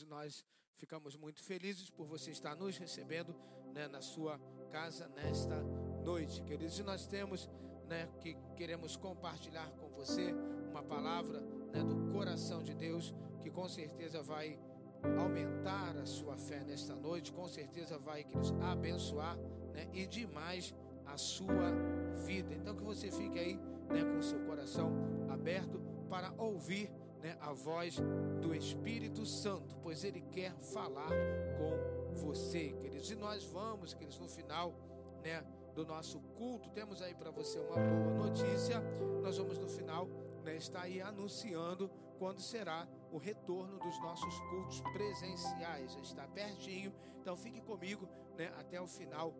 Nós ficamos muito felizes por você estar nos recebendo né, na sua casa nesta noite, queridos. E nós temos né, que queremos compartilhar com você uma palavra né, do coração de Deus que com certeza vai aumentar a sua fé nesta noite, com certeza vai, queridos, abençoar né, e demais a sua vida. Então que você fique aí né, com o seu coração aberto para ouvir né, a voz do Espírito Santo, pois Ele quer falar com você, queridos. E nós vamos, queridos, no final, né, do nosso culto, temos aí para você uma boa notícia. Nós vamos no final, né, estar aí anunciando quando será o retorno dos nossos cultos presenciais. Já está pertinho, então fique comigo, né, até o final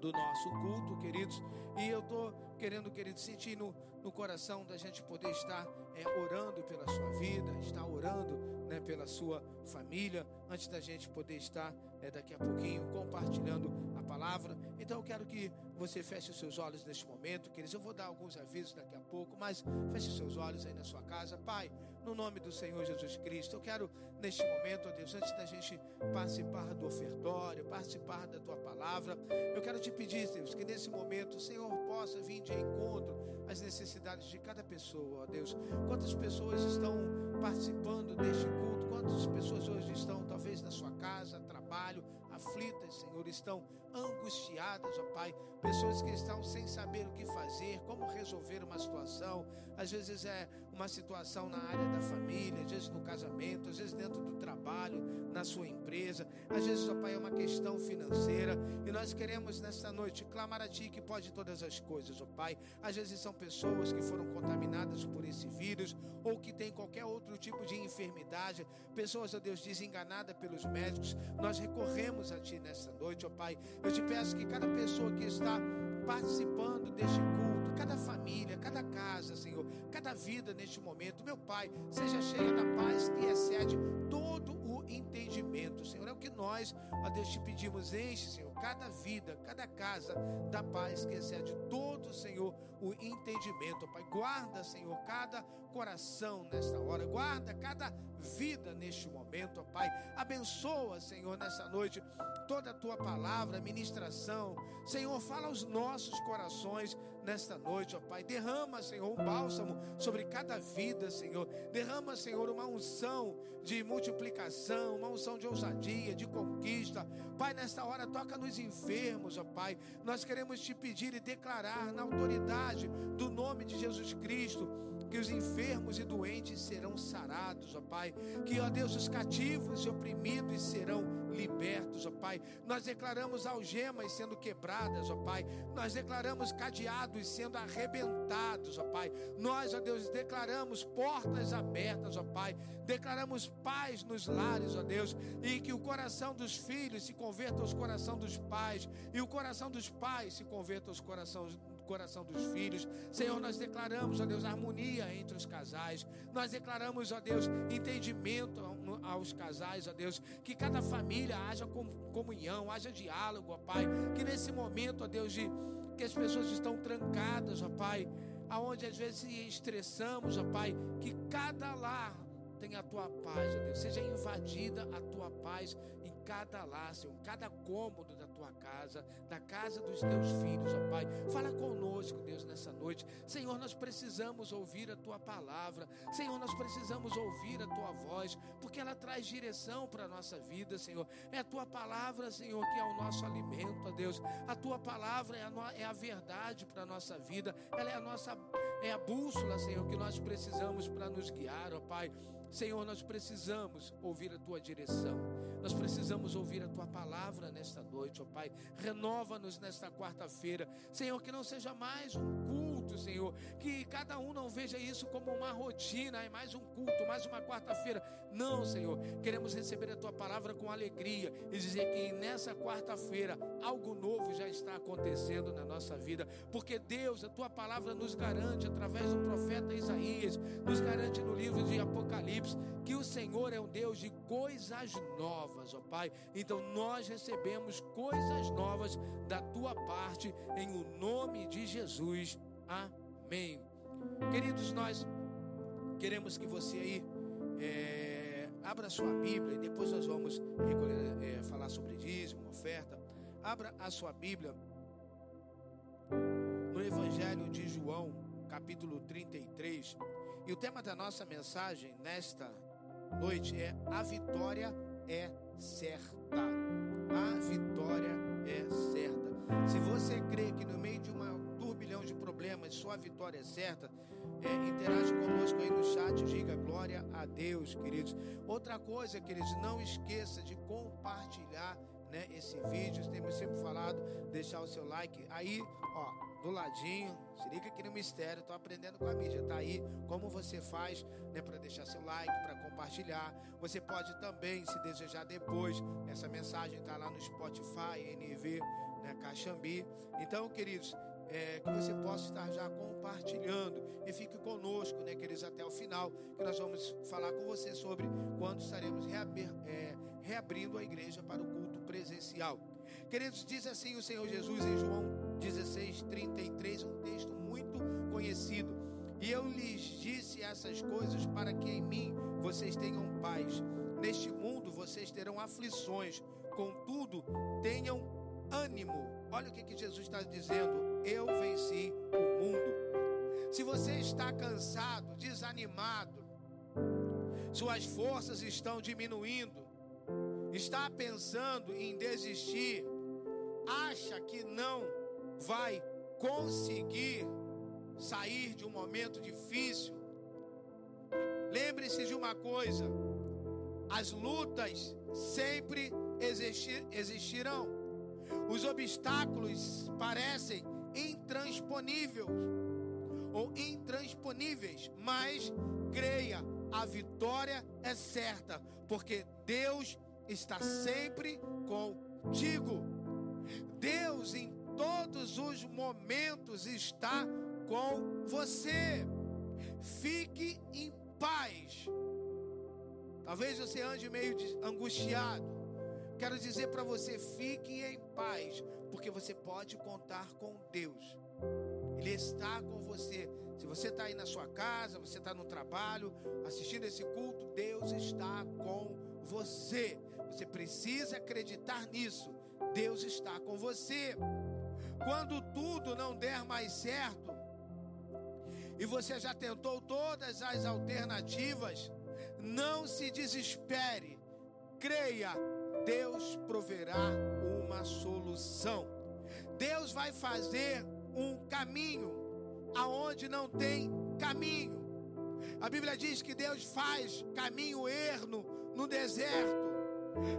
do nosso culto, queridos. E eu estou querendo, queridos, sentir no, no coração da gente poder estar é, orando pela sua vida, estar orando né, pela sua família, antes da gente poder estar é, daqui a pouquinho compartilhando palavra. Então eu quero que você feche os seus olhos neste momento, queridos. Eu vou dar alguns avisos daqui a pouco, mas feche seus olhos aí na sua casa. Pai, no nome do Senhor Jesus Cristo, eu quero neste momento, ó Deus, antes da gente participar do ofertório, participar da tua palavra, eu quero te pedir, Deus, que nesse momento o Senhor possa vir de encontro às necessidades de cada pessoa, ó Deus. Quantas pessoas estão participando deste culto? Quantas pessoas hoje estão, talvez, na sua casa, trabalho, aflitas, Senhor, estão angustiadas, ó Pai. Pessoas que estão sem saber o que fazer, como resolver uma situação. Às vezes é uma situação na área da família, às vezes no casamento, às vezes dentro do trabalho, na sua empresa. Às vezes, ó Pai, é uma questão financeira. E nós queremos nesta noite clamar a Ti que pode todas as coisas, ó Pai. Às vezes são pessoas que foram contaminadas por esse vírus ou que têm qualquer outro tipo de enfermidade. Pessoas, ó Deus, desenganadas pelos médicos. Nós recorremos a Ti nesta noite, ó Pai. Eu te peço que cada pessoa que está participando deste culto, cada família, cada casa, Senhor, cada vida neste momento, meu Pai, seja cheia da paz que excede todo o entendimento, Senhor. É o que nós, ó Deus, te pedimos, enche, Senhor, cada vida, cada casa da paz que excede todo, Senhor, o entendimento, Pai. Guarda, Senhor, cada coração nesta hora, guarda cada vida neste momento, Pai. Abençoa, Senhor, nessa noite toda a tua palavra, ministração. Senhor, fala aos nossos corações nesta noite, ó Pai. Derrama, Senhor, um bálsamo sobre cada vida, Senhor. Derrama, Senhor, uma unção de multiplicação, uma unção de ousadia, de conquista. Pai, nesta hora, toca nos enfermos, ó Pai. Nós queremos te pedir e declarar na autoridade do nome de Jesus Cristo que os enfermos e doentes serão sarados, ó Pai. Que, ó Deus, os cativos e oprimidos serão libertos, ó Pai. Nós declaramos algemas sendo quebradas, ó Pai. Nós declaramos cadeados sendo arrebentados, ó Pai. Nós, ó Deus, declaramos portas abertas, ó Pai. Declaramos paz nos lares, ó Deus. E que o coração dos filhos se converta aos coração dos pais. E o coração dos pais se converta aos corações coração dos filhos. Senhor, nós declaramos, ó Deus, harmonia entre os casais. Nós declaramos, ó Deus, entendimento aos casais, ó Deus. Que cada família haja comunhão, haja diálogo, ó Pai. Que nesse momento, ó Deus, de que as pessoas estão trancadas, ó Pai, aonde às vezes estressamos, ó Pai, que cada lar tenha a tua paz, ó Deus. Seja invadida a tua paz em cada lar, Senhor, cada cômodo da tua casa, da casa dos teus filhos, ó Pai. Fala conosco, Deus, nessa noite. Senhor, nós precisamos ouvir a tua palavra. Senhor, nós precisamos ouvir a tua voz, porque ela traz direção para a nossa vida, Senhor. É a tua palavra, Senhor, que é o nosso alimento, ó Deus. A tua palavra é a, no... é a verdade para a nossa vida. Ela é a nossa é a bússola, Senhor, que nós precisamos para nos guiar, ó Pai. Senhor, nós precisamos ouvir a tua direção. Nós precisamos ouvir a tua palavra nesta noite, ó Pai. Renova-nos nesta quarta-feira. Senhor, que não seja mais um culto, Senhor. Que cada um não veja isso como uma rotina, é mais um culto, mais uma quarta-feira. Não, Senhor. Queremos receber a tua palavra com alegria e dizer que nessa quarta-feira algo novo já está acontecendo na nossa vida. Porque Deus, a tua palavra nos garante através do profeta Isaías, nos garante no livro de Apocalipse que o Senhor é um Deus de coisas novas, ó Pai. Então nós recebemos coisas novas da tua parte, em o nome de Jesus. Amém. Queridos, nós queremos que você aí é, Abra sua Bíblia e depois nós vamos recolher, é, falar sobre dízimo, oferta. Abra a sua Bíblia no Evangelho de João, capítulo 33. E o tema da nossa mensagem nesta noite é A Vitória é Certa. A vitória é certa. Se você crê que no meio de uma turbilhão de problemas sua vitória é certa, é, interage conosco aí no chat, diga glória a Deus, queridos. Outra coisa, queridos, não esqueça de compartilhar né, esse vídeo. Temos sempre falado, deixar o seu like. Aí, ó, do ladinho, se liga aqui no mistério, tô aprendendo com a mídia, tá aí como você faz, né, para deixar seu like, para compartilhar. Você pode também, se desejar depois, essa mensagem tá lá no Spotify, NV, né, Caxambi. Então, queridos, é, que você possa estar já compartilhando e fique conosco, né, queridos, até o final, que nós vamos falar com você sobre quando estaremos reabrir, é, reabrindo a igreja para o culto presencial. Queridos, diz assim o Senhor Jesus em João 16, 33, um texto muito conhecido. E eu lhes disse essas coisas para que em mim vocês tenham paz. Neste mundo vocês terão aflições, contudo, tenham ânimo. Olha o que, que Jesus está dizendo eu venci o mundo. Se você está cansado, desanimado, suas forças estão diminuindo, está pensando em desistir, acha que não vai conseguir sair de um momento difícil, lembre-se de uma coisa: as lutas sempre existir, existirão, os obstáculos parecem intransponíveis ou intransponíveis, mas creia, a vitória é certa, porque Deus está sempre contigo. Deus em todos os momentos está com você. Fique em paz. Talvez você ande meio angustiado. Quero dizer para você, fique em paz, porque você pode contar com Deus. Ele está com você. Se você está aí na sua casa, você está no trabalho, assistindo esse culto, Deus está com você. Você precisa acreditar nisso. Deus está com você. Quando tudo não der mais certo, e você já tentou todas as alternativas, não se desespere. Creia, Deus proverá uma solução. Deus vai fazer um caminho aonde não tem caminho. A Bíblia diz que Deus faz caminho erno no deserto.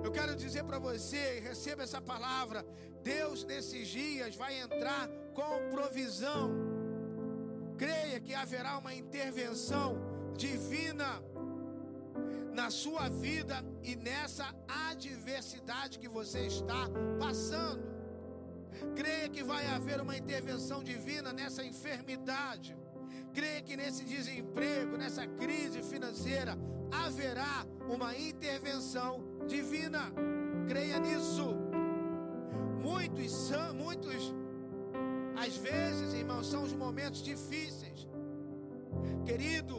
Eu quero dizer para você, receba essa palavra. Deus nesses dias vai entrar com provisão. Creia que haverá uma intervenção divina na sua vida e nessa adversidade que você está passando. Creia que vai haver uma intervenção divina nessa enfermidade. Creia que nesse desemprego, nessa crise financeira, haverá uma intervenção divina. Creia nisso. Muitos são, muitos, às vezes, irmãos, são os momentos difíceis. Querido,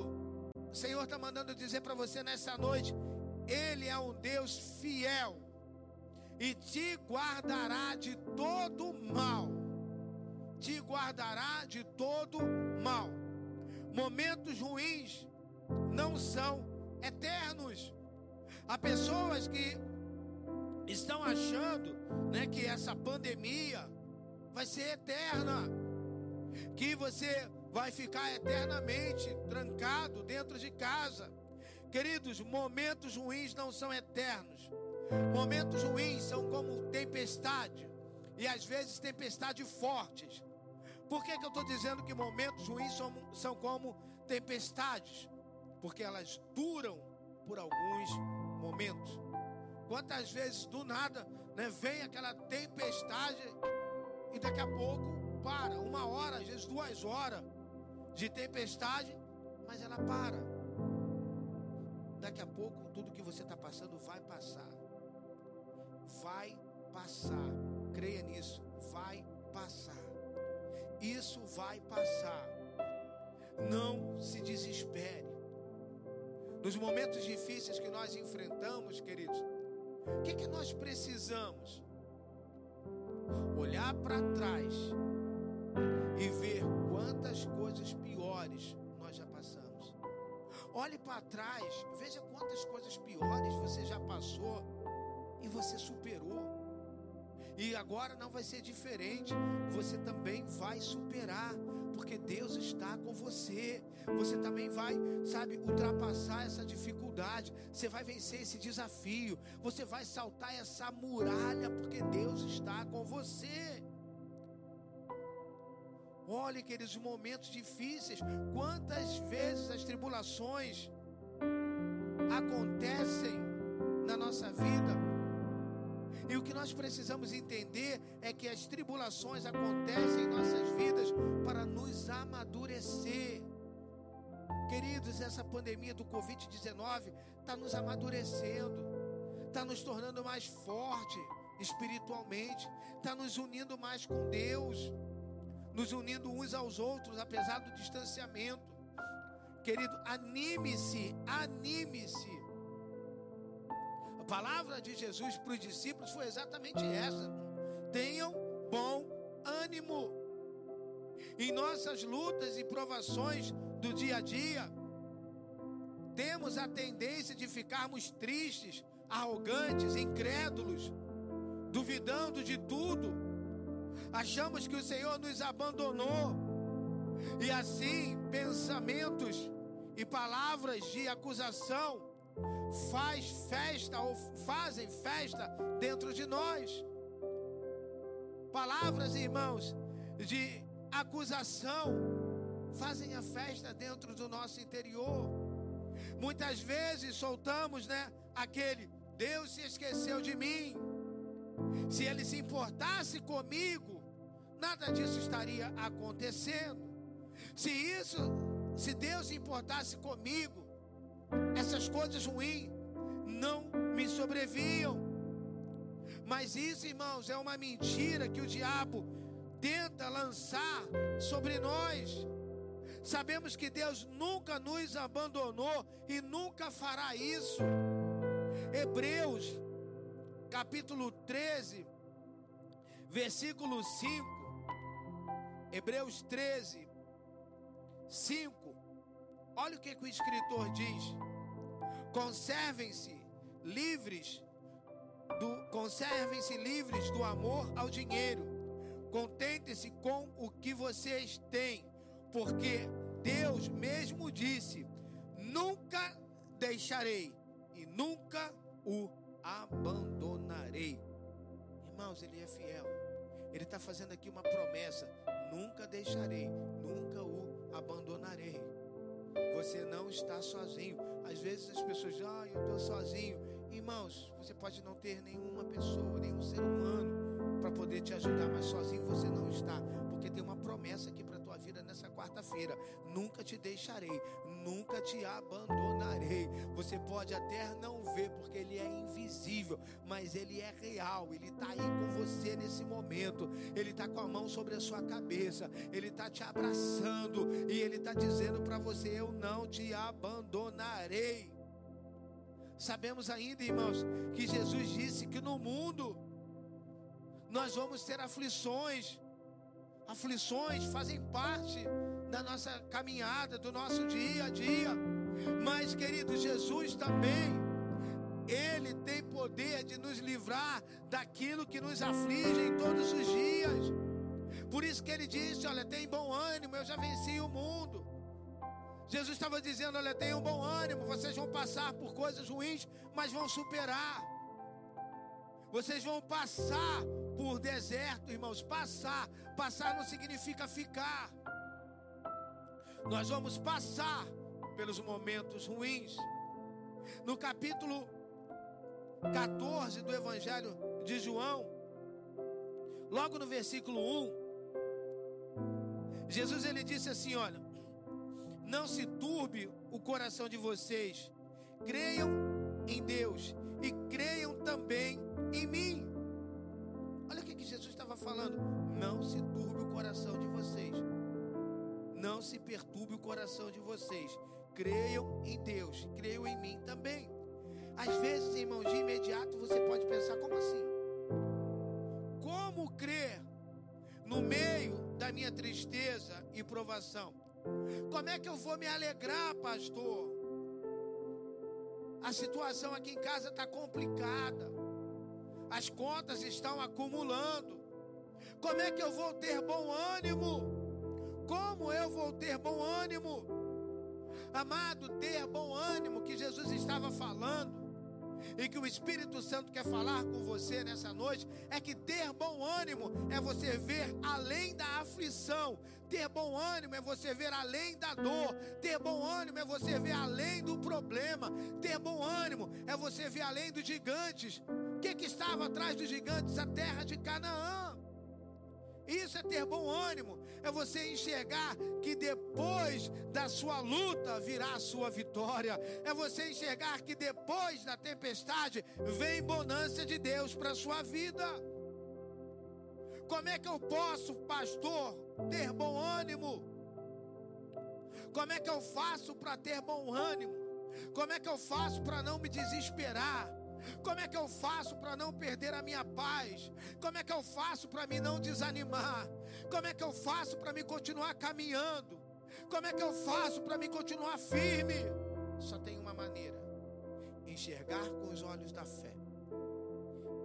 o Senhor está mandando dizer para você nessa noite: Ele é um Deus fiel e te guardará de todo mal. Te guardará de todo mal. Momentos ruins não são eternos. Há pessoas que estão achando né, que essa pandemia vai ser eterna, que você vai ficar eternamente trancado dentro de casa. Queridos, momentos ruins não são eternos. Momentos ruins são como tempestade, e às vezes tempestades fortes. Por que, que eu estou dizendo que momentos ruins são, são como tempestades? Porque elas duram por alguns momentos. Quantas vezes do nada né, vem aquela tempestade e daqui a pouco para, uma hora, às vezes duas horas de tempestade, mas ela para. Daqui a pouco, tudo que você está passando vai passar. Vai passar. Creia nisso. Vai passar. Isso vai passar. Não se desespere. Nos momentos difíceis que nós enfrentamos, queridos, o que, que nós precisamos? Olhar para trás e ver quantas coisas piores nós já passamos. Olhe para trás, veja quantas coisas piores você já passou e você superou. E agora não vai ser diferente. Você também vai superar, porque Deus está com você. Você também vai, sabe, ultrapassar essa dificuldade. Você vai vencer esse desafio. Você vai saltar essa muralha, porque Deus está com você. Olhe, queridos, momentos difíceis. Quantas vezes as tribulações acontecem na nossa vida e o que nós precisamos entender é que as tribulações acontecem em nossas vidas para nos amadurecer. Queridos, essa pandemia do Covid-19 está nos amadurecendo, está nos tornando mais forte espiritualmente, está nos unindo mais com Deus, nos unindo uns aos outros, apesar do distanciamento. Querido, anime-se, anime-se palavra de Jesus para os discípulos foi exatamente essa: tenham bom ânimo. Em nossas lutas e provações do dia a dia, temos a tendência de ficarmos tristes, arrogantes, incrédulos, duvidando de tudo. Achamos que o Senhor nos abandonou. E assim, pensamentos e palavras de acusação faz festa ou fazem festa dentro de nós. Palavras, irmãos, de acusação fazem a festa dentro do nosso interior. Muitas vezes soltamos, né, aquele Deus se esqueceu de mim. Se ele se importasse comigo, nada disso estaria acontecendo. Se isso, se Deus se importasse comigo, essas coisas ruins não me sobreviam. Mas isso, irmãos, é uma mentira que o diabo tenta lançar sobre nós. Sabemos que Deus nunca nos abandonou e nunca fará isso. Hebreus, capítulo 13, versículo 5. Hebreus 13, 5. Olha o que, que o escritor diz. Conservem-se livres do conservem-se livres do amor ao dinheiro. Contentem-se com o que vocês têm, porque Deus mesmo disse: Nunca deixarei e nunca o abandonarei. Irmãos, Ele é fiel. Ele está fazendo aqui uma promessa: Nunca deixarei, nunca o abandonarei. Você não está sozinho. Às vezes as pessoas dizem, ah, eu estou sozinho. Irmãos, você pode não ter nenhuma pessoa, nenhum ser humano para poder te ajudar, mas sozinho você não está. Porque tem uma promessa aqui para a tua vida nessa quarta-feira: nunca te deixarei, nunca te abandonarei. Você pode até não ver, porque ele é invisível, mas ele é real. Ele está aí com você nesse momento. Ele está com a mão sobre a sua cabeça. Ele está te abraçando e ele está dizendo para você: Eu não te abandonarei. Sabemos ainda, irmãos, que Jesus disse que no mundo nós vamos ter aflições. Aflições fazem parte da nossa caminhada, do nosso dia a dia. Mas, querido, Jesus também, Ele tem poder de nos livrar daquilo que nos aflige em todos os dias. Por isso que Ele disse: Olha, tem bom ânimo, eu já venci o mundo. Jesus estava dizendo: Olha, tenham bom ânimo, vocês vão passar por coisas ruins, mas vão superar. Vocês vão passar por deserto, irmãos. Passar. Passar não significa ficar. Nós vamos passar pelos momentos ruins. No capítulo 14 do Evangelho de João, logo no versículo 1, Jesus ele disse assim: Olha, não se turbe o coração de vocês, creiam em Deus e creiam também se perturbe o coração de vocês. creiam em Deus, creiam em mim também. Às vezes, irmãos, de imediato você pode pensar: como assim? Como crer no meio da minha tristeza e provação? Como é que eu vou me alegrar, pastor? A situação aqui em casa está complicada. As contas estão acumulando. Como é que eu vou ter bom ânimo? Como eu vou ter bom ânimo? Amado, ter bom ânimo que Jesus estava falando e que o Espírito Santo quer falar com você nessa noite é que ter bom ânimo é você ver além da aflição, ter bom ânimo é você ver além da dor, ter bom ânimo é você ver além do problema, ter bom ânimo é você ver além dos gigantes. O que, que estava atrás dos gigantes? A terra de Canaã. Isso é ter bom ânimo, é você enxergar que depois da sua luta virá a sua vitória, é você enxergar que depois da tempestade vem bonança de Deus para a sua vida. Como é que eu posso, pastor, ter bom ânimo? Como é que eu faço para ter bom ânimo? Como é que eu faço para não me desesperar? Como é que eu faço para não perder a minha paz? Como é que eu faço para me não desanimar? Como é que eu faço para me continuar caminhando? Como é que eu faço para me continuar firme? Só tem uma maneira: enxergar com os olhos da fé.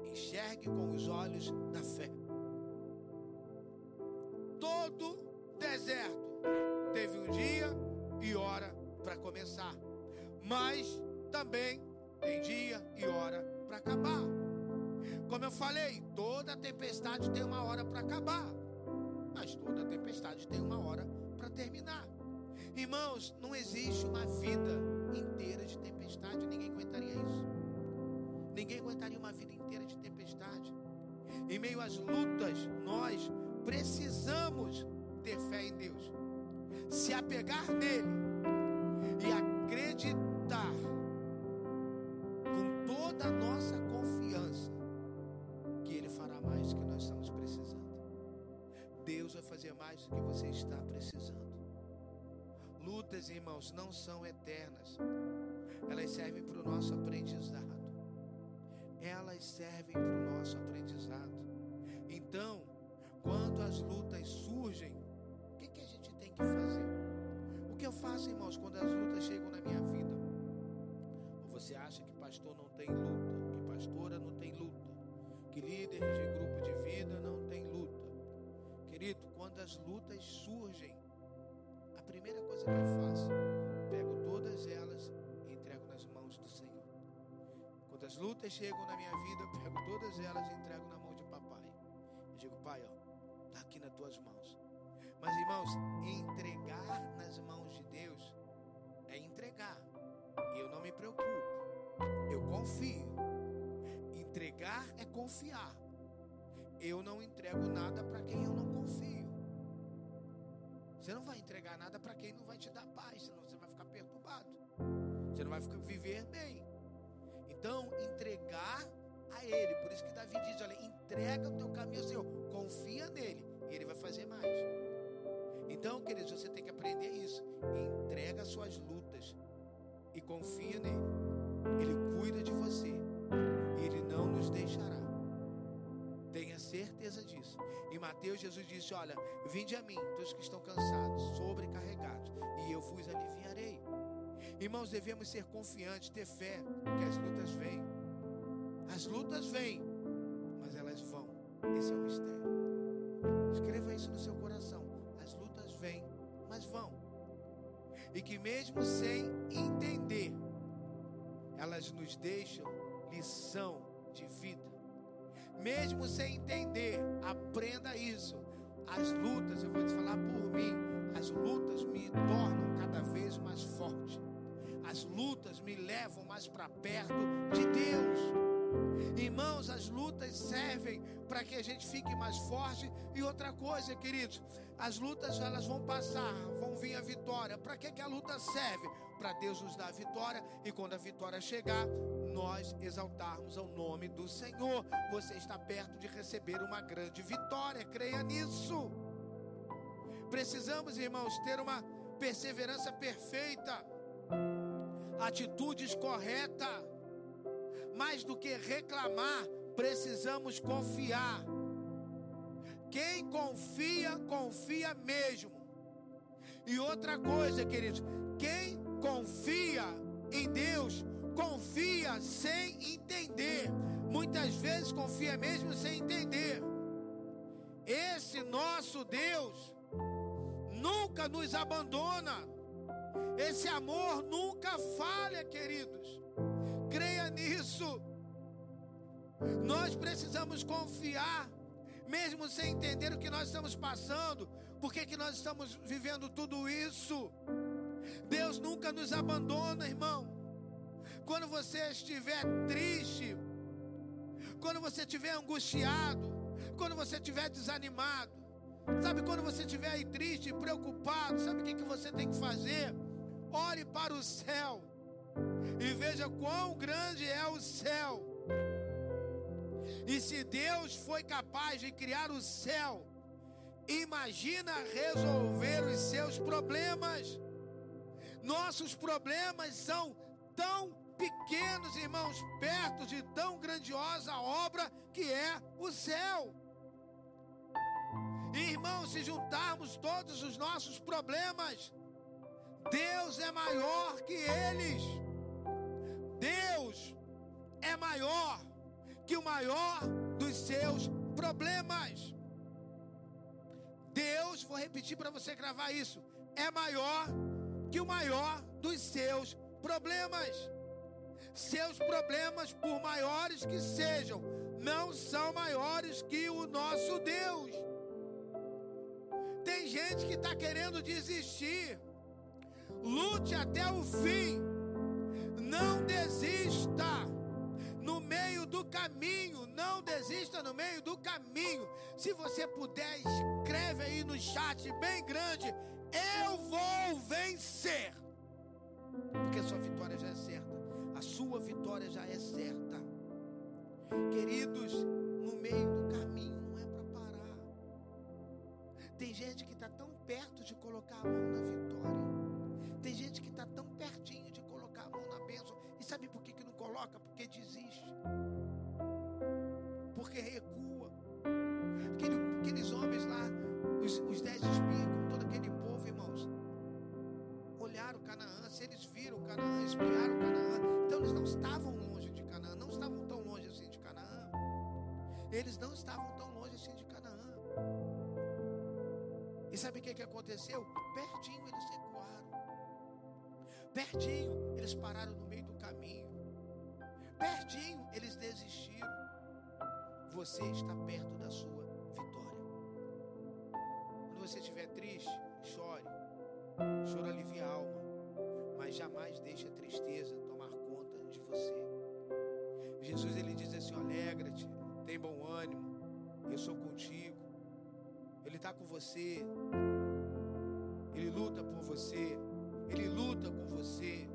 Enxergue com os olhos da fé. Todo deserto teve um dia e hora para começar, mas também tem dia e hora para acabar. Como eu falei, toda tempestade tem uma hora para acabar, mas toda tempestade tem uma hora para terminar. Irmãos, não existe uma vida inteira de tempestade, ninguém aguentaria isso. Ninguém aguentaria uma vida inteira de tempestade. Em meio às lutas, nós precisamos ter fé em Deus, se apegar nele e acreditar irmãos, não são eternas, elas servem para o nosso aprendizado. Elas servem para o nosso aprendizado. Então, quando as lutas surgem, o que, que a gente tem que fazer? O que eu faço, irmãos, quando as lutas chegam na minha vida? Ou você acha que pastor não tem luta, que pastora não tem luta, que líder de grupo de vida não tem luta. Querido, quando as lutas surgem, primeira coisa que eu faço, pego todas elas e entrego nas mãos do Senhor. Quando as lutas chegam na minha vida, eu pego todas elas e entrego na mão de papai. Eu digo, pai, ó, tá aqui nas tuas mãos. Mas irmãos, entregar nas mãos de Deus é entregar. Eu não me preocupo. Eu confio. Entregar é confiar. Eu não entrego nada para quem eu não confio. Você não vai entregar nada para quem não vai te dar paz, senão você vai ficar perturbado. Você não vai ficar, viver bem. Então, entregar a Ele. Por isso que Davi diz: olha, entrega o teu caminho ao Senhor, confia nele, e Ele vai fazer mais. Então, queridos, você tem que aprender isso. Entrega as suas lutas e confia nele. Ele cuida de você. E Ele não nos deixará. Certeza disso. Em Mateus, Jesus disse: Olha, vinde a mim, todos que estão cansados, sobrecarregados, e eu vos aliviarei. Irmãos, devemos ser confiantes, ter fé, que as lutas vêm. As lutas vêm, mas elas vão. Esse é o mistério. Escreva isso no seu coração. As lutas vêm, mas vão. E que mesmo sem entender, elas nos deixam lição de vida. Mesmo sem entender, aprenda isso. As lutas, eu vou te falar por mim, as lutas me tornam cada vez mais forte. As lutas me levam mais para perto de Deus. Irmãos, as lutas servem para que a gente fique mais forte. E outra coisa, queridos, as lutas elas vão passar, vão vir a vitória. Para que, que a luta serve? Para Deus nos dar a vitória e quando a vitória chegar, nós exaltarmos ao nome do Senhor. Você está perto de receber uma grande vitória, creia nisso. Precisamos, irmãos, ter uma perseverança perfeita. atitudes corretas. Mais do que reclamar, precisamos confiar. Quem confia, confia mesmo. E outra coisa, queridos, quem confia em Deus, confia sem entender. Muitas vezes confia mesmo sem entender. Esse nosso Deus nunca nos abandona. Esse amor nunca falha, queridos. Creia nisso. Nós precisamos confiar, mesmo sem entender o que nós estamos passando, por que nós estamos vivendo tudo isso. Deus nunca nos abandona, irmão. Quando você estiver triste, quando você estiver angustiado, quando você estiver desanimado, sabe quando você estiver aí triste, preocupado, sabe o que, que você tem que fazer? Olhe para o céu e veja quão grande é o céu. E se Deus foi capaz de criar o céu, imagina resolver os seus problemas. Nossos problemas são tão pequenos, irmãos, perto de tão grandiosa obra que é o céu. Irmãos, se juntarmos todos os nossos problemas, Deus é maior que eles. Deus é maior que o maior dos seus problemas. Deus, vou repetir para você gravar isso, é maior que o maior dos seus problemas. Seus problemas, por maiores que sejam, não são maiores que o nosso Deus. Tem gente que está querendo desistir. Lute até o fim. Não desista no meio do caminho. Não desista no meio do caminho. Se você puder, escreve aí no chat bem grande: Eu vou vencer. Porque sua vitória já é certa. A sua vitória já é certa. Queridos, no meio do caminho não é para parar. Tem gente que está tão perto de colocar a mão na vitória. Tem gente que está tão pertinho de colocar a mão na bênção. E sabe por que, que não coloca? Porque desiste. Porque recua. Aquele, aqueles homens lá, os, os dez com todo aquele povo, irmãos, olharam Canaã. Se eles viram Canaã, espiaram Canaã, estavam longe de Canaã, não estavam tão longe assim de Canaã. Eles não estavam tão longe assim de Canaã. E sabe o que, que aconteceu? Pertinho eles recuaram. Pertinho eles pararam no meio do caminho. Pertinho eles desistiram. Você está perto da eu sou contigo. Ele está com você. Ele luta por você. Ele luta com você.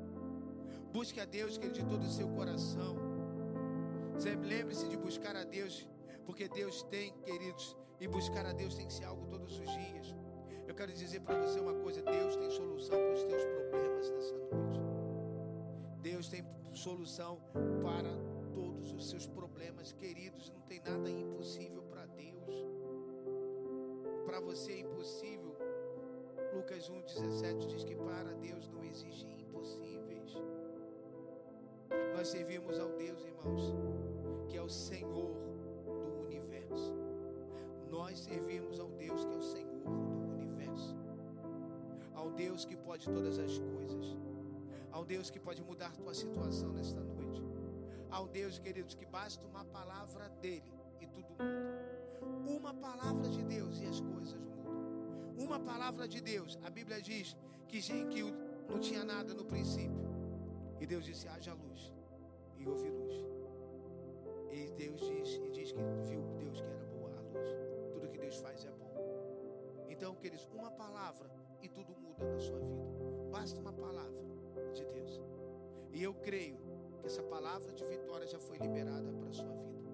Busque a Deus, que ele de todo o seu coração. Lembre-se de buscar a Deus, porque Deus tem, queridos, e buscar a Deus tem que ser algo todos os dias. Eu quero dizer para você uma coisa: Deus tem solução para os teus problemas nessa noite. Deus tem solução para todos os seus problemas, queridos. Não tem nada impossível para Deus. Para você é impossível. Lucas 1,17 diz que para Deus não existe impossíveis. Nós servimos ao Deus, irmãos, que é o Senhor do universo. Nós servimos ao Deus que é o Senhor do universo. Ao Deus que pode todas as coisas. Ao Deus que pode mudar tua situação nesta noite. Ao Deus, queridos, que basta uma palavra dele e tudo muda. Uma palavra de Deus e as coisas mudam. Uma palavra de Deus. A Bíblia diz que, que não tinha nada no princípio. E Deus disse: haja luz. E houve luz. E Deus diz, e diz que viu Deus que era boa a luz. Tudo que Deus faz é bom. Então, queridos, uma palavra e tudo muda na sua vida. Basta uma palavra de Deus. E eu creio que essa palavra de vitória já foi liberada para a sua vida.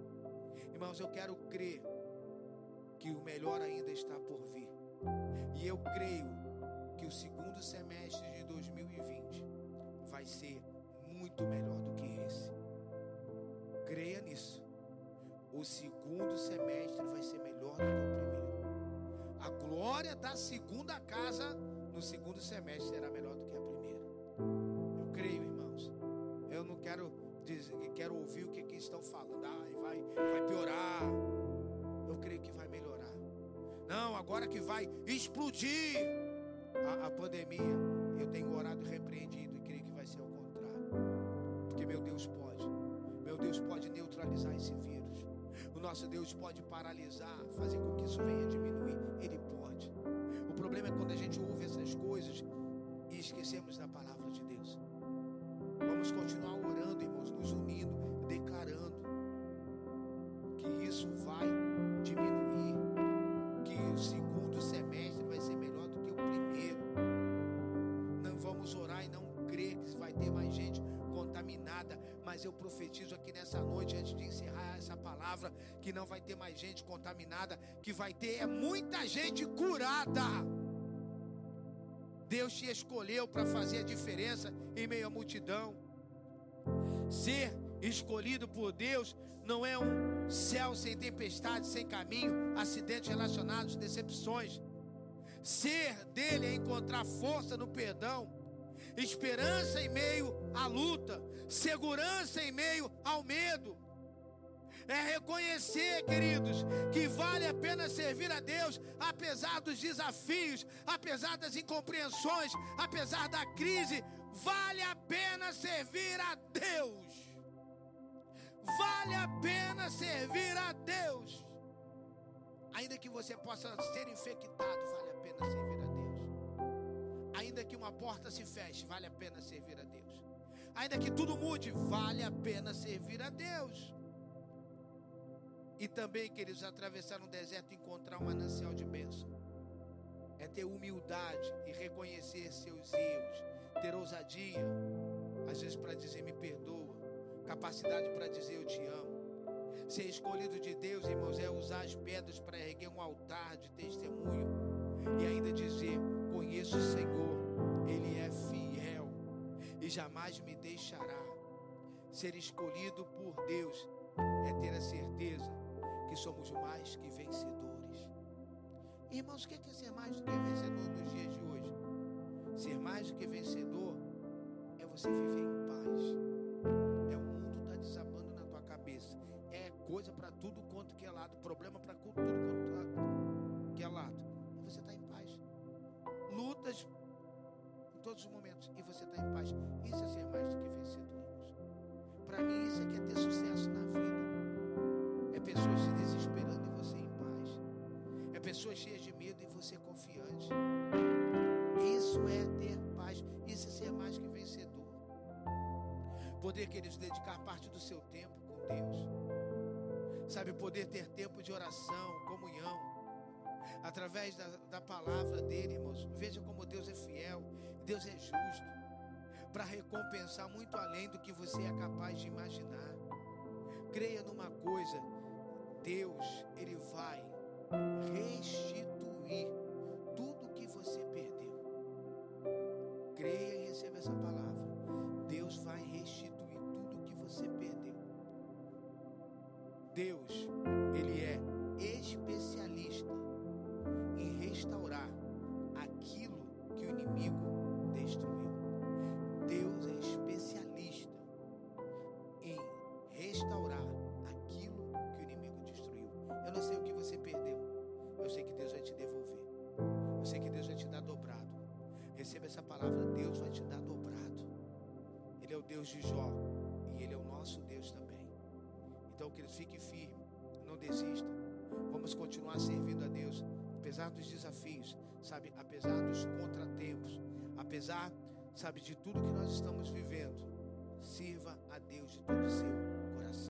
Irmãos, eu quero crer que o melhor ainda está por vir. E eu creio que o segundo semestre de 2020 vai ser muito melhor do que esse. Creia nisso. O segundo semestre vai ser melhor do que o primeiro. A glória da segunda casa no segundo semestre será melhor agora que vai explodir a, a pandemia. Eu tenho orado repreendido e creio que vai ser o contrário. Porque meu Deus pode. Meu Deus pode neutralizar esse vírus. O nosso Deus pode paralisar, fazer com que isso venha diminuir. Ele pode. O problema é quando a gente ouve essas coisas e esquecemos da palavra de Deus. Vamos continuar orando, irmãos, nos unindo, declarando que isso vai mas eu profetizo aqui nessa noite, antes de encerrar essa palavra, que não vai ter mais gente contaminada, que vai ter é muita gente curada. Deus te escolheu para fazer a diferença em meio à multidão. Ser escolhido por Deus não é um céu sem tempestade, sem caminho, acidentes relacionados, decepções. Ser dele é encontrar força no perdão, esperança em meio à luta, segurança em meio ao medo. É reconhecer, queridos, que vale a pena servir a Deus, apesar dos desafios, apesar das incompreensões, apesar da crise, vale a pena servir a Deus. Vale a pena servir a Deus. Ainda que você possa ser infectado, vale a pena servir a Deus. Ainda que uma porta se feche, vale a pena servir a Deus. Ainda que tudo mude, vale a pena servir a Deus. E também, queridos, atravessar um deserto e encontrar um manancial de bênção. É ter humildade e reconhecer seus erros, ter ousadia, às vezes para dizer me perdoa, capacidade para dizer eu te amo. Ser escolhido de Deus, irmãos, é usar as pedras para erguer um altar de testemunho e ainda dizer: Conheço o Senhor, jamais me deixará. Ser escolhido por Deus é ter a certeza que somos mais que vencedores. Irmãos, o que é ser mais do que vencedor nos dias de hoje? Ser mais do que vencedor é você viver em paz. É o mundo está desabando na tua cabeça. É coisa para tudo quanto que é lado, problema para tudo quanto que é lado. Todos os momentos e você está em paz. Isso é ser mais do que vencedor. Para mim, isso é que é ter sucesso na vida. É pessoas se desesperando e você em paz. É pessoas cheias de medo e você confiante. Isso é ter paz. Isso é ser mais que vencedor. Poder, queridos, dedicar parte do seu tempo com Deus. Sabe, poder ter tempo de oração, comunhão. Através da, da palavra dele, irmãos. Veja como Deus é fiel. Deus é justo. Para recompensar muito além do que você é capaz de imaginar. Creia numa coisa Deus, Ele vai restituir tudo que você perdeu. Creia e receba essa palavra. Deus vai restituir tudo que você perdeu. Deus, Deus de Jó. E Ele é o nosso Deus também. Então, queridos, fique firme. Não desista. Vamos continuar servindo a Deus. Apesar dos desafios, sabe? Apesar dos contratempos. Apesar, sabe, de tudo que nós estamos vivendo. Sirva a Deus de todo o seu